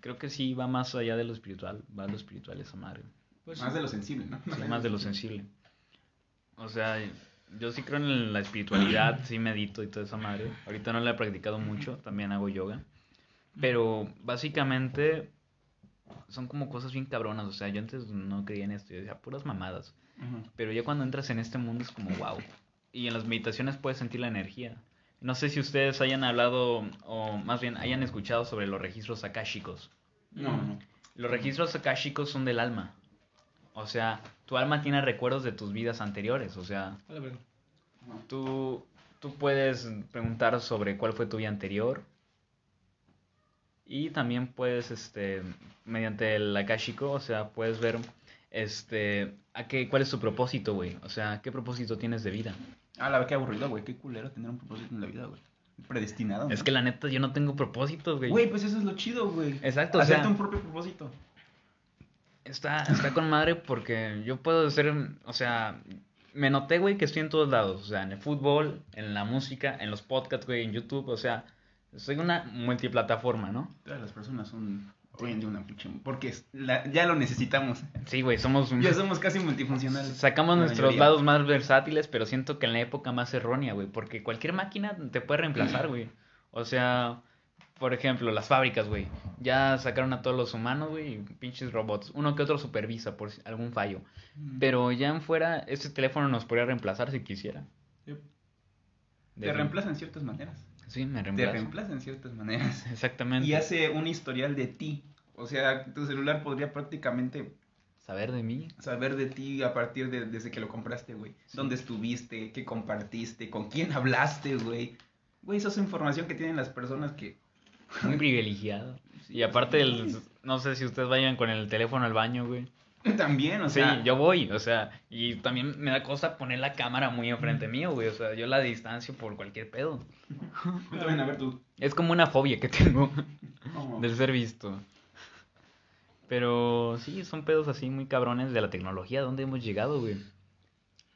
creo que sí va más allá de lo espiritual. Va a lo espiritual esa madre. Pues, Más de lo sensible, ¿no? Sí, más de lo sensible. O sea, yo sí creo en la espiritualidad, sí medito y toda esa madre. Ahorita no la he practicado mucho, también hago yoga. Pero básicamente son como cosas bien cabronas. O sea, yo antes no creía en esto, yo decía puras mamadas. Pero ya cuando entras en este mundo es como wow. Y en las meditaciones puedes sentir la energía. No sé si ustedes hayan hablado o más bien hayan escuchado sobre los registros akáshicos. No, no. Los registros akáshicos son del alma. O sea, tu alma tiene recuerdos de tus vidas anteriores. O sea, tú, tú puedes preguntar sobre cuál fue tu vida anterior. Y también puedes, este, mediante el Akashico, o sea, puedes ver, este, a qué, cuál es tu propósito, güey. O sea, qué propósito tienes de vida. Ah, la verdad que aburrido, güey. Qué culero tener un propósito en la vida, güey. Predestinado. Es que la neta, yo no tengo propósitos, güey. Güey, pues eso es lo chido, güey. Exacto, o Hacerte sea- un propio propósito. Está, está con madre porque yo puedo ser, o sea, me noté, güey, que estoy en todos lados, o sea, en el fútbol, en la música, en los podcasts, güey, en YouTube, o sea, soy una multiplataforma, ¿no? Todas las personas son hoy en día una. Porque la- ya lo necesitamos. Sí, güey, somos, Ya somos casi multifuncionales. sacamos nuestros mayoría. lados más versátiles, pero siento que en la época más errónea, güey, porque cualquier máquina te puede reemplazar, güey. O sea, por ejemplo, las fábricas, güey, ya sacaron a todos los humanos, güey, y pinches robots, uno que otro supervisa por algún fallo. Pero ya en fuera, este teléfono nos podría reemplazar si quisiera. Yep. Te reemplaza en ciertas maneras. Sí, me Te reemplaza. reemplaza en ciertas maneras. Exactamente. Y hace un historial de ti. O sea, tu celular podría prácticamente Saber de mí. saber de ti a partir de desde que lo compraste, güey. Sí. Dónde estuviste, qué compartiste, con quién hablaste, güey. Güey, esa es información que tienen las personas que... Muy privilegiado. Y aparte, el, no sé si ustedes vayan con el teléfono al baño, güey. También, o Sí, sea... yo voy, o sea, y también me da cosa poner la cámara muy enfrente mío, güey. O sea, yo la distancio por cualquier pedo. Van a ver tú. Es como una fobia que tengo del ser visto. Pero sí, son pedos así muy cabrones de la tecnología. ¿Dónde hemos llegado, güey?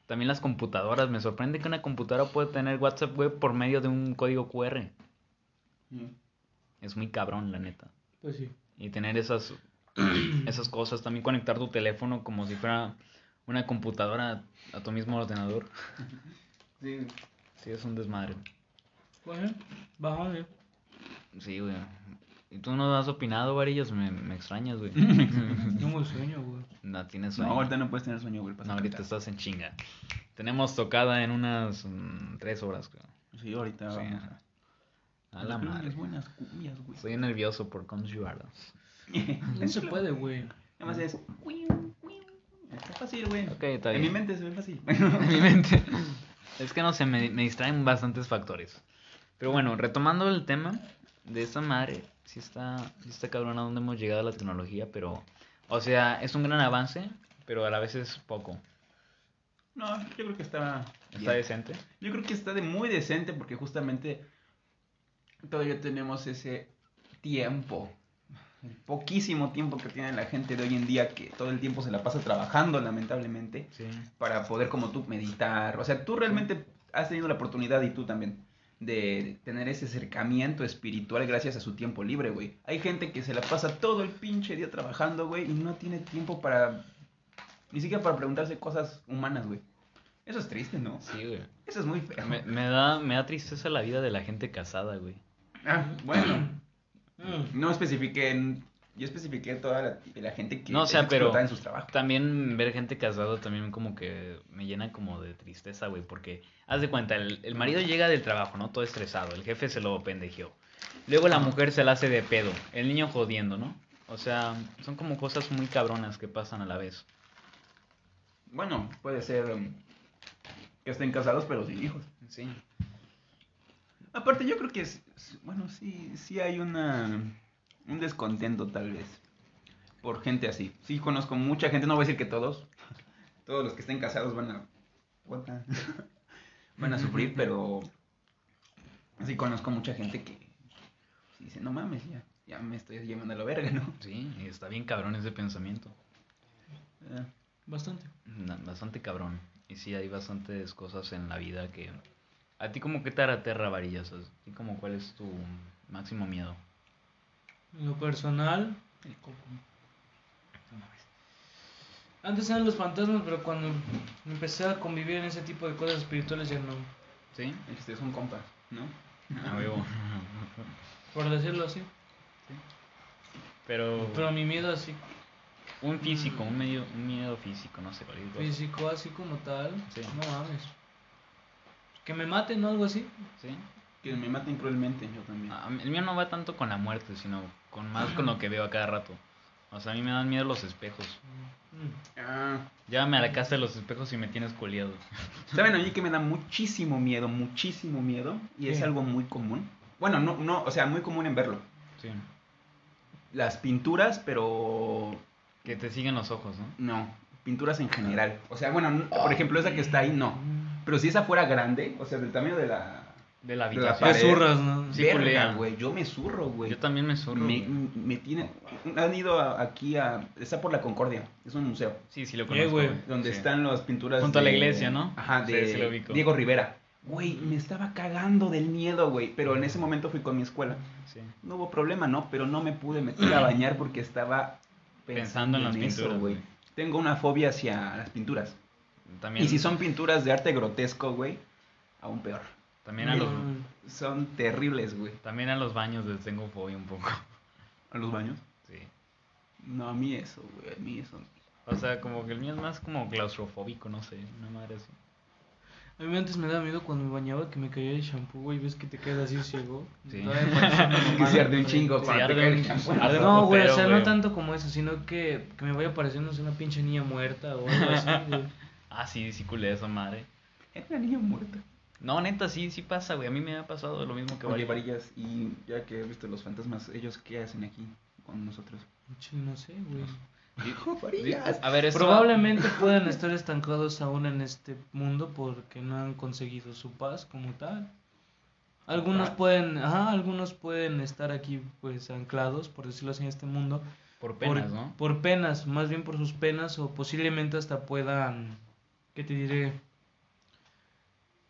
También las computadoras. Me sorprende que una computadora pueda tener WhatsApp web por medio de un código QR. Sí. Es muy cabrón, la neta. Pues sí. Y tener esas, esas cosas. También conectar tu teléfono como si fuera una computadora a tu mismo ordenador. Sí. Sí, es un desmadre. Bueno, bájale. Sí, güey. ¿Y tú no has opinado, Varillas? Me, me extrañas, güey. Tengo sueño, güey. no tienes No, sueño. ahorita no puedes tener sueño, güey. No, ahorita cantar. estás en chinga. Tenemos tocada en unas mm, tres horas, creo. Sí, ahorita Sí. vamos a... A la madre. buenas cumbias, güey. Estoy nervioso por Are. No se puede, güey. Nada más es... Está fácil, güey. Ok, está En bien. mi mente se ve fácil. en mi mente. Es que no sé, me, me distraen bastantes factores. Pero bueno, retomando el tema de esta madre, sí está, sí está cabrón a dónde hemos llegado a la tecnología, pero, o sea, es un gran avance, pero a la vez es poco. No, yo creo que está... Está bien. decente. Yo creo que está de muy decente porque justamente todavía tenemos ese tiempo, el poquísimo tiempo que tiene la gente de hoy en día que todo el tiempo se la pasa trabajando lamentablemente Sí. para poder como tú meditar. O sea, tú realmente has tenido la oportunidad y tú también de tener ese acercamiento espiritual gracias a su tiempo libre, güey. Hay gente que se la pasa todo el pinche día trabajando, güey, y no tiene tiempo para ni siquiera para preguntarse cosas humanas, güey. Eso es triste, ¿no? Sí, güey. Eso es muy feo. Me, me da, me da tristeza la vida de la gente casada, güey. Ah, bueno, Mm. no especifiqué, en- yo especifiqué toda la, la gente que No, o es sea, pero- explotada en sus trabajos. También ver gente casada también como que me llena como de tristeza, güey, porque haz de cuenta, el, el marido llega del trabajo, ¿no? Todo estresado, el jefe se lo pendejeó. Luego la mujer se la hace de pedo, el niño jodiendo, ¿no? O sea, son como cosas muy cabronas que pasan a la vez. Bueno, puede ser um, que estén casados pero sin hijos. Sí. Aparte yo creo que es, bueno, sí, sí hay una un descontento tal vez por gente así. Sí conozco mucha gente, no voy a decir que todos. Todos los que estén casados van a van a sufrir, pero sí conozco mucha gente que dice, "No mames, ya ya me estoy llevando a la verga, ¿no?" Sí, y está bien cabrón ese pensamiento. Ah, Bastante. Bastante cabrón. Y sí, hay bastantes cosas en la vida que... ¿A ti como que te aterra, varillas? ¿A ti como cuál es tu máximo miedo? En lo personal, el coco. Antes eran los fantasmas, pero cuando empecé a convivir en ese tipo de cosas espirituales ya no. ¿Sí? Este son compas, ¿no? A huevo. Por decirlo así. Pero, Pero mi miedo así un físico, un, medio, un miedo físico, no sé, cosa. físico, así como tal, Sí. no mames. Que me maten o algo así. ¿Sí? Que me maten cruelmente, yo también. Ah, el mío no va tanto con la muerte, sino con más con lo que veo a cada rato. O sea, a mí me dan miedo los espejos. Mm. Ah, Llévame a la casa de los espejos y me tienes coleado. ¿Saben a mí que me da muchísimo miedo, muchísimo miedo? Y es algo muy común. Bueno, no, no, o sea, muy común en verlo. Sí. Las pinturas, pero Que te siguen los ojos, ¿no? no, pinturas en general. O sea, bueno, no- por ejemplo, esa que está ahí, no. Pero si esa fuera grande, o sea, del tamaño de la... De la De habitación. Te pared. zurras, ¿no? Sí, Verga, güey, yo me zurro, güey. Yo también me zorro. me, me tiene... Han ido a- aquí a... Está por la Concordia, es un museo. Sí, sí lo Eh, conozco. güey. güey. Donde Sí. están las pinturas Junto a la de- iglesia, ¿no? Ajá, de sí lo ubico. Diego Rivera. Güey, me estaba cagando del miedo, güey. Pero en ese momento fui con mi escuela. Sí. No hubo problema, ¿no? Pero no me pude meter a bañar porque estaba Pensando en las eso, pinturas, güey. güey. Tengo una fobia hacia las pinturas. También, Y si son pinturas de arte grotesco, güey, aún peor. También a los. Son terribles, güey. también a los baños les tengo fobia un poco. ¿A los baños? Sí. No, a mí eso, güey. A mí eso. O sea, como que el mío es más como claustrofóbico, no sé, una madre así. A mí antes me daba miedo cuando me bañaba que me caía el shampoo, güey, ves que te quedas así ciego. Sí. Que se arde un güey. chingo Sí, cuando te cae el un No, güey, o sea, no tanto como eso, sino que, que me vaya pareciendo una pinche niña muerta o algo así, güey. Ah, sí, sí culé esa madre. Era una niña muerta. No, neta, sí, sí pasa, güey. A mí me ha pasado lo mismo que Oye, varios. varillas, y ya que he visto los fantasmas, ¿ellos qué hacen aquí con nosotros? No sé, güey. varillas. A ver, esto Probablemente puedan estar estancados aún en este mundo porque no han conseguido su paz como tal. Algunos Paz. pueden, ajá, algunos pueden estar aquí pues anclados, por decirlo así, en este mundo. por penas, por, ¿no? por penas, más bien por sus penas o posiblemente hasta puedan, ¿qué te diré?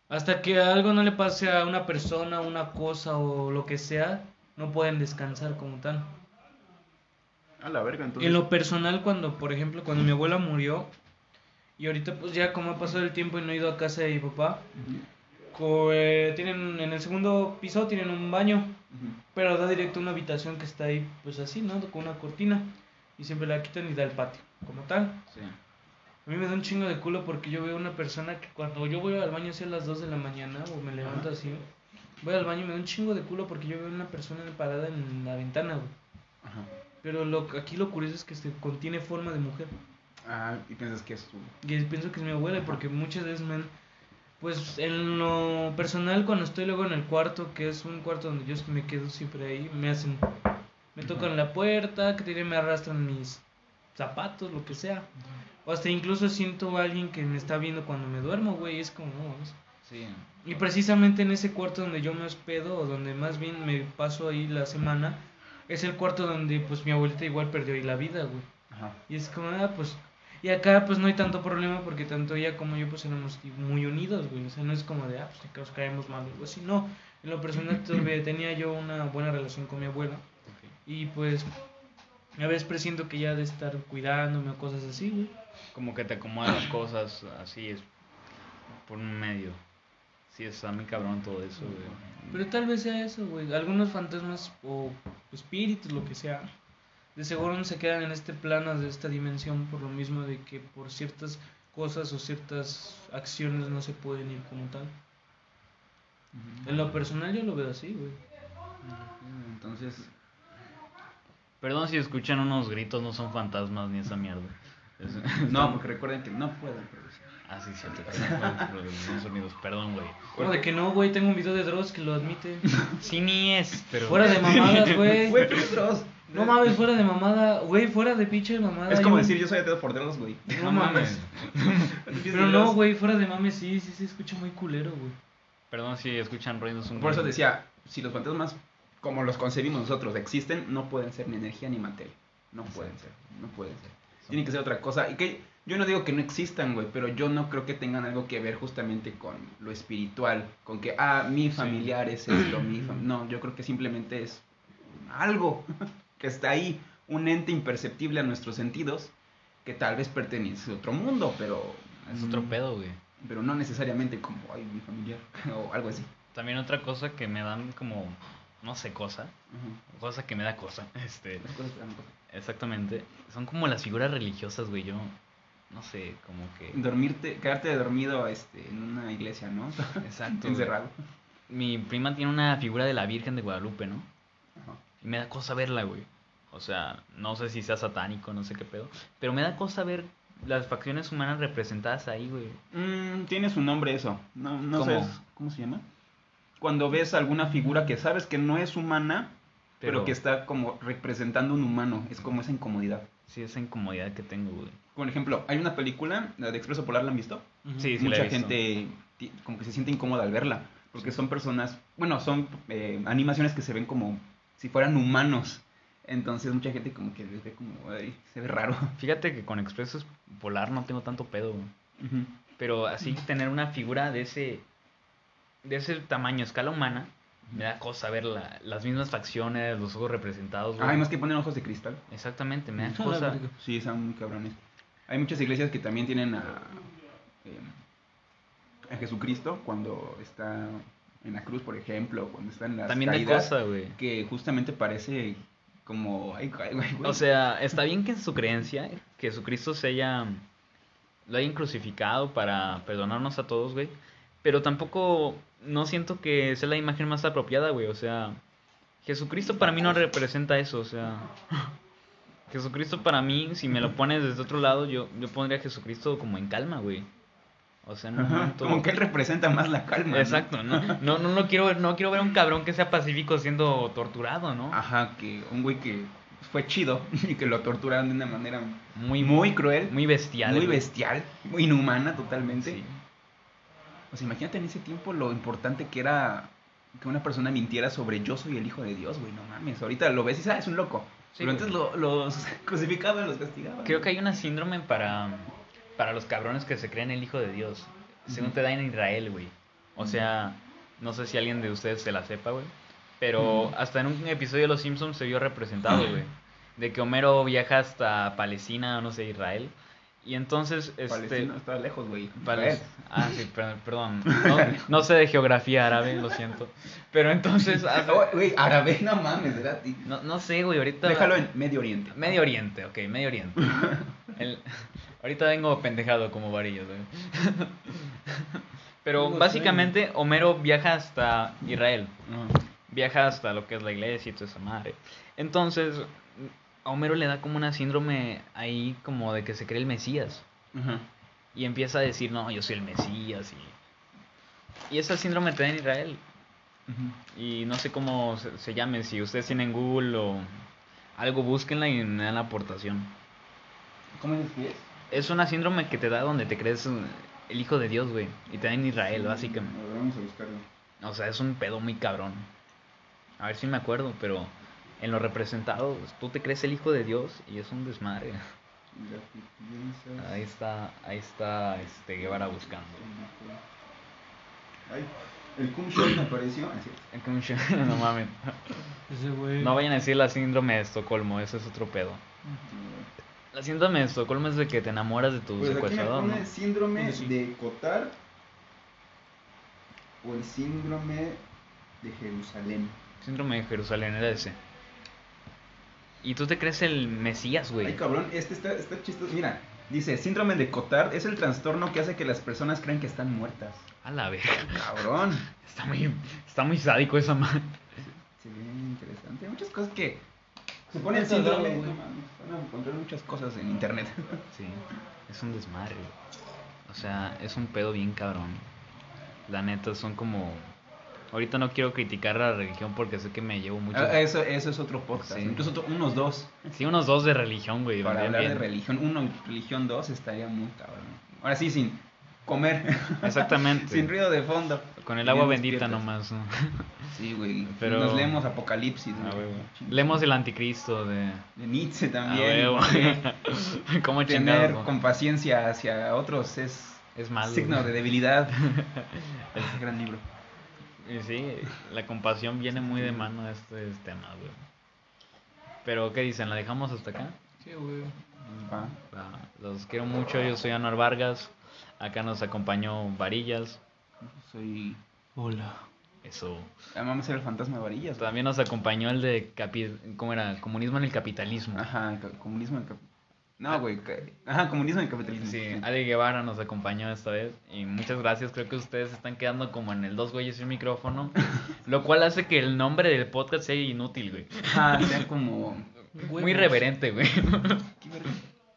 Hasta que algo no le pase a una persona, una cosa o lo que sea, no pueden descansar como tal. A la verga, entonces. En lo personal, cuando, por ejemplo, cuando mi abuela murió, y ahorita pues ya como ha pasado el tiempo y no he ido a casa de mi papá, eh, tienen en el segundo piso tienen un baño, pero da directo a una habitación que está ahí pues así, ¿no? Con una cortina, y siempre la quitan y da al patio, como tal. Sí. A mí me da un chingo de culo porque yo veo una persona que cuando yo voy al baño así a las 2 de la mañana o me levanto así, voy al baño y me da un chingo de culo porque yo veo una persona parada en la ventana, güey. Ajá. Pero lo, aquí lo curioso es que se contiene forma de mujer. Ah, y piensas que es tu. Y pienso que es mi abuela porque muchas veces me han... Pues en lo personal cuando estoy luego en el cuarto, que es un cuarto donde yo me quedo siempre ahí, me hacen... Me tocan la puerta, que me arrastran mis zapatos, lo que sea. O hasta incluso siento a alguien que me está viendo cuando me duermo, güey. Es como, no, mames. Sí. Y precisamente en ese cuarto donde yo me hospedo, o donde más bien me paso ahí la semana, es el cuarto donde pues mi abuelita igual perdió ahí la vida, güey. Ajá. Y es como, ah, pues. Y acá, pues no hay tanto problema porque tanto ella como yo, pues éramos muy unidos, güey. O sea, no es como de, ah, pues que nos caemos mal algo así. No, en lo personal todavía tenía yo una buena relación con mi abuela. Y pues, a veces presiento que ya de estar cuidándome o cosas así, güey. Como que te acomodan las cosas así, es por un medio. Sí, está muy cabrón todo eso, güey. Pero tal vez sea eso, güey. Algunos fantasmas o espíritus, lo que sea, de seguro no se quedan en este plano de esta dimensión por lo mismo de que por ciertas cosas o ciertas acciones no se pueden ir como tal. En lo personal yo lo veo así, güey. Entonces, Perdón si escuchan unos gritos, no son fantasmas ni esa mierda. Es- no, porque recuerden que no pueden producir. Ah, sí, cierto. producir sonidos, perdón, güey. Bueno, de que no, güey, tengo un video de Dross que lo admite. Sí, ni es, pero. Fuera de mamadas, güey. Güey, pero es Dross. No mames, fuera de mamada, güey, fuera de pinche mamada. Es como Yo- decir, yo soy ateo por Dross, güey. No mames. Pero no, güey, fuera de mames, sí, sí se escucha muy culero, güey. Perdón si escuchan ruidos un Por eso decía, si los fantasmas, como los concebimos nosotros, existen, no pueden ser ni energía ni materia. No pueden ser, no pueden ser. Tienen que ser otra cosa. Y que yo no digo que no existan, güey, pero yo no creo que tengan algo que ver justamente con lo espiritual. Con que, ah, mi familiar es esto, mi fam-". No, yo creo que simplemente es algo que está ahí, un ente imperceptible a nuestros sentidos, que tal vez pertenece a otro mundo, pero... Es otro pedo, güey. Pero no necesariamente como, ay, mi familiar, o algo así. También otra cosa que me dan como. No sé, cosa. Cosa que me da cosa. Este. Exactamente. Son como las figuras religiosas, güey. Yo. No sé, como que. Dormirte, quedarte dormido este, en una iglesia, ¿no? Exacto. Encerrado. Mi prima tiene una figura de la Virgen de Guadalupe, ¿no? Ajá. Y me da cosa verla, güey. O sea, no sé si sea satánico, no sé qué pedo. Pero me da cosa ver las facciones humanas representadas ahí, güey. Mm, tiene su nombre eso. No, no ¿Cómo? sé. ¿Cómo se llama? Cuando ves alguna figura que sabes que no es humana, pero, Pero- que está como representando un humano. Es como esa incomodidad. Sí, esa incomodidad que tengo, güey. Por ejemplo, hay una película, la de Expreso Polar, ¿la han visto? Ujú. Sí, sí, la Mucha he gente como que se siente incómoda al verla. Porque son personas, bueno, son eh, animaciones que se ven como si fueran humanos. Entonces mucha gente como que les ve como, ay, se ve raro. Fíjate que con Expreso Polar no tengo tanto pedo, güey. Pero así tener una figura de ese de ese tamaño, escala humana, me da cosa ver la- las mismas facciones, los ojos representados, güey. Ah, hay más que ponen ojos de cristal. Exactamente, me da cosa. Sí, están muy cabrones. Hay muchas iglesias que también tienen a, eh, a Jesucristo cuando está en la cruz, por ejemplo, cuando está en las También caídas, cosa, güey. que justamente parece como... Ay, güey. O sea, está bien que en su creencia, que Jesucristo se haya, lo hayan crucificado para perdonarnos a todos, güey. Pero tampoco, no siento que sea la imagen más apropiada, güey. O sea, Jesucristo para mí no representa eso, o sea... Jesucristo para mí, si me lo pones desde otro lado, yo, yo pondría a Jesucristo como en calma, güey. O sea, momento... Como que él representa más la calma. ¿no? Exacto, no, no, no, no quiero ver, no quiero ver un cabrón que sea pacífico siendo torturado, ¿no? Ajá, que un güey que fue chido y que lo torturaron de una manera Muy, muy cruel, muy bestial. muy güey. bestial, muy inhumana totalmente. Sí. O sea, imagínate en ese tiempo lo importante que era que una persona mintiera sobre yo soy el hijo de Dios, güey, no mames. Ahorita lo ves y dices, ah, es un loco. Sí, Pero antes lo- los crucificaban, los castigaban. Creo que hay una síndrome para, para los cabrones que se creen el hijo de Dios. Según te da en Israel, güey. O sea, no sé si alguien de ustedes se la sepa, güey. Pero hasta en un episodio de Los Simpsons se vio representado, güey. De que Homero viaja hasta Palestina, no sé, Israel. Y entonces, este... Estaba lejos, güey. Pales-. Ah, sí, per- perdón. No, no sé de geografía árabe, lo siento. Pero entonces... Güey, árabe, no mames, ¿verdad? Y- No, no sé, güey, ahorita... Déjalo en Medio Oriente. Medio Oriente, ok, Medio Oriente. El- Ahorita vengo pendejado como varillas, güey. Pero básicamente Homero viaja hasta Israel. Ajá. Viaja hasta lo que es la iglesia y toda esa madre. Entonces, a Homero le da como una síndrome ahí como de que se cree el Mesías. Y empieza a decir, no, yo soy el Mesías. Y, y esa síndrome te da en Israel. Y no sé cómo se, se llame, si ustedes tienen Google o algo, búsquenla y me dan la aportación. ¿Cómo que es? Es una síndrome que te da donde te crees el hijo de Dios, güey. Y te da en Israel, básicamente. A ver, vamos a buscarlo. O sea, es un pedo muy cabrón. A ver si me acuerdo, pero en lo representado, pues, tú te crees el hijo de Dios y es un desmadre. Ahí está, ahí está este Guevara buscando. Ay, el Shot me apareció. Así es. Es como un- no mames. No vayan a decir la síndrome de Estocolmo, eso es otro pedo. La síndrome de Estocolmo es de que te enamoras de tu Pues aquí me secuestrador, síndrome sí. de Cotar o el síndrome de Jerusalén. Síndrome de Jerusalén era ese. Y tú te crees el Mesías, güey. Ay, cabrón, este está, está chistoso. Mira, dice, síndrome de Cotard es el trastorno que hace que las personas crean que están muertas. A la verga. Cabrón. Está muy, está muy sádico esa madre. Sí, bien interesante. Hay muchas cosas que se ponen Está síndrome. güey. Van a encontrar muchas cosas en internet. Sí, es un desmadre. O sea, es un pedo bien cabrón. La neta, son como... Ahorita no quiero criticar la religión porque sé que me llevo mucho... Ah, eso, eso es otro podcast. Sí. Incluso unos dos. Sí, unos dos de religión, güey. Para hablar de bien. religión. Uno y religión dos estaría muy cabrón. Ahora sí, sin comer. Exactamente. sin ruido de fondo. Con el Bien agua bendita despiertas. nomás. ¿no? Sí, güey. Pero- Nos leemos Apocalipsis. Ah, güey. huevo. Ching- Leemos el anticristo de... De Nietzsche Ah, también. Sí. ¿Cómo Tener chingados? no? con paciencia hacia otros es Es malo. signo güey. de debilidad. es un gran libro. Y sí, la compasión viene muy de mano a este tema, güey. Pero, ¿qué dicen? ¿La dejamos hasta acá? Sí, güey. Va. Va, Los quiero mucho, yo soy Anuar Vargas. Acá nos acompañó Varillas. Soy. Hola. Eso. Llamamos ser el fantasma de varillas. También nos acompañó el de capi... ¿cómo era? Comunismo en el capitalismo. Ajá, comunismo. en cap- No, güey. Ajá, comunismo y capitalismo. Sí, Ale Guevara nos acompañó esta vez y muchas gracias. Creo que ustedes están quedando como en el dos güeyes y un micrófono, lo cual hace que el nombre del podcast sea inútil, güey. Ajá, sea como. Muy reverente, güey.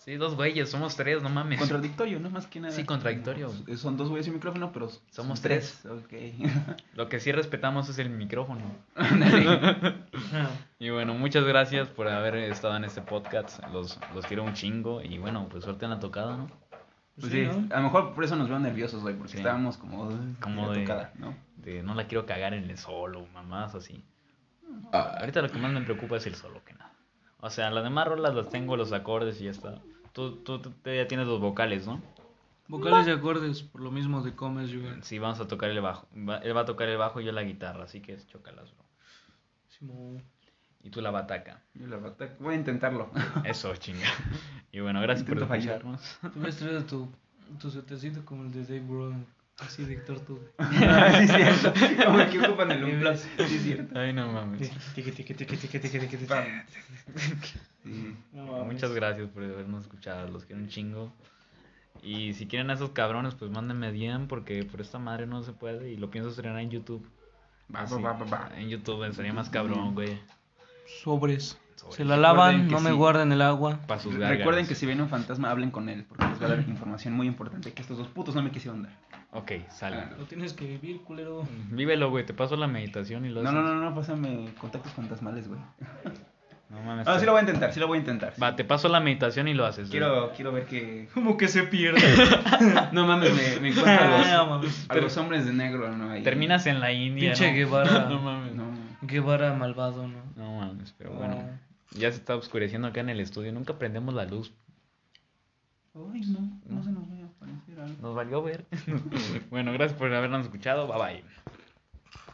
Sí, dos güeyes, somos tres, no mames. Contradictorio, ¿no? Más que nada. Sí, contradictorio. Eh, Son dos güeyes y un micrófono, pero Somos son tres. Ok. Lo que sí respetamos es el micrófono. Y bueno, muchas gracias por haber estado en este podcast. Los, los quiero un chingo. Y bueno, pues suerte en la tocada, ¿no? Pues sí, sí, ¿no? a lo mejor por eso nos veo nerviosos, güey, porque Sí. estábamos como, Como de- tocada, ¿no? De no la quiero cagar en el solo, mamás así. Ah. Ahorita lo que más me preocupa es el solo. O sea, las demás rolas las tengo, los acordes y ya está. Tú, tú, tú ya tienes los vocales, ¿no? Vocales y acordes, por lo mismo de Comes, yo. Sí, vamos a tocar el bajo. Va- él va a tocar el bajo y yo la guitarra, así que chócalas, bro. Simón. Y tú la bataca. Yo la bataca- Voy a intentarlo. Eso, chinga. Y bueno, gracias por Intento fallar. escucharnos. Tú me has traído tu, tu suétercito como el de Dave Grohl, así de tortuga. sí, es cierto. Como el que ocupan el Unplug. Sí, es cierto. Ay, no mames. Sí. Muchas gracias por habernos escuchado, los quiero un chingo. Y si quieren a esos cabrones, pues mándenme DM porque por esta madre no se puede y lo pienso estrenar en YouTube. Va, Así, va, va, va, va. En YouTube sería más cabrón, güey. Sobres. Se la lavan, no me sí. guarden el agua. Para sus gargas. Recuerden que si ven un fantasma, hablen con él, porque les va a dar información muy importante que estos dos putos no me quisieron dar. Ok, sale. Ah, Lo tienes que vivir, culero. Vívelo, güey. Te paso la meditación y lo No, no, haces. no, no, pásame contactos fantasmales, güey. No mames. Ah, sí lo voy a intentar, sí lo voy a intentar. Va, te paso la meditación y lo haces. güey. Quiero, quiero ver que... Como que se pierde. No mames, me, me encuentro a los, No mames. a los hombres de negro, ¿no? Ahí. Terminas en la India, Pinche ¿no? Guevara. no mames. No. Guevara malvado, ¿no? No mames, pero No. bueno. Ya se está oscureciendo acá en el estudio. Nunca prendemos la luz. Ay, no, no se nos vaya a aparecer algo. Nos valió ver. bueno, gracias por habernos escuchado. Bye bye.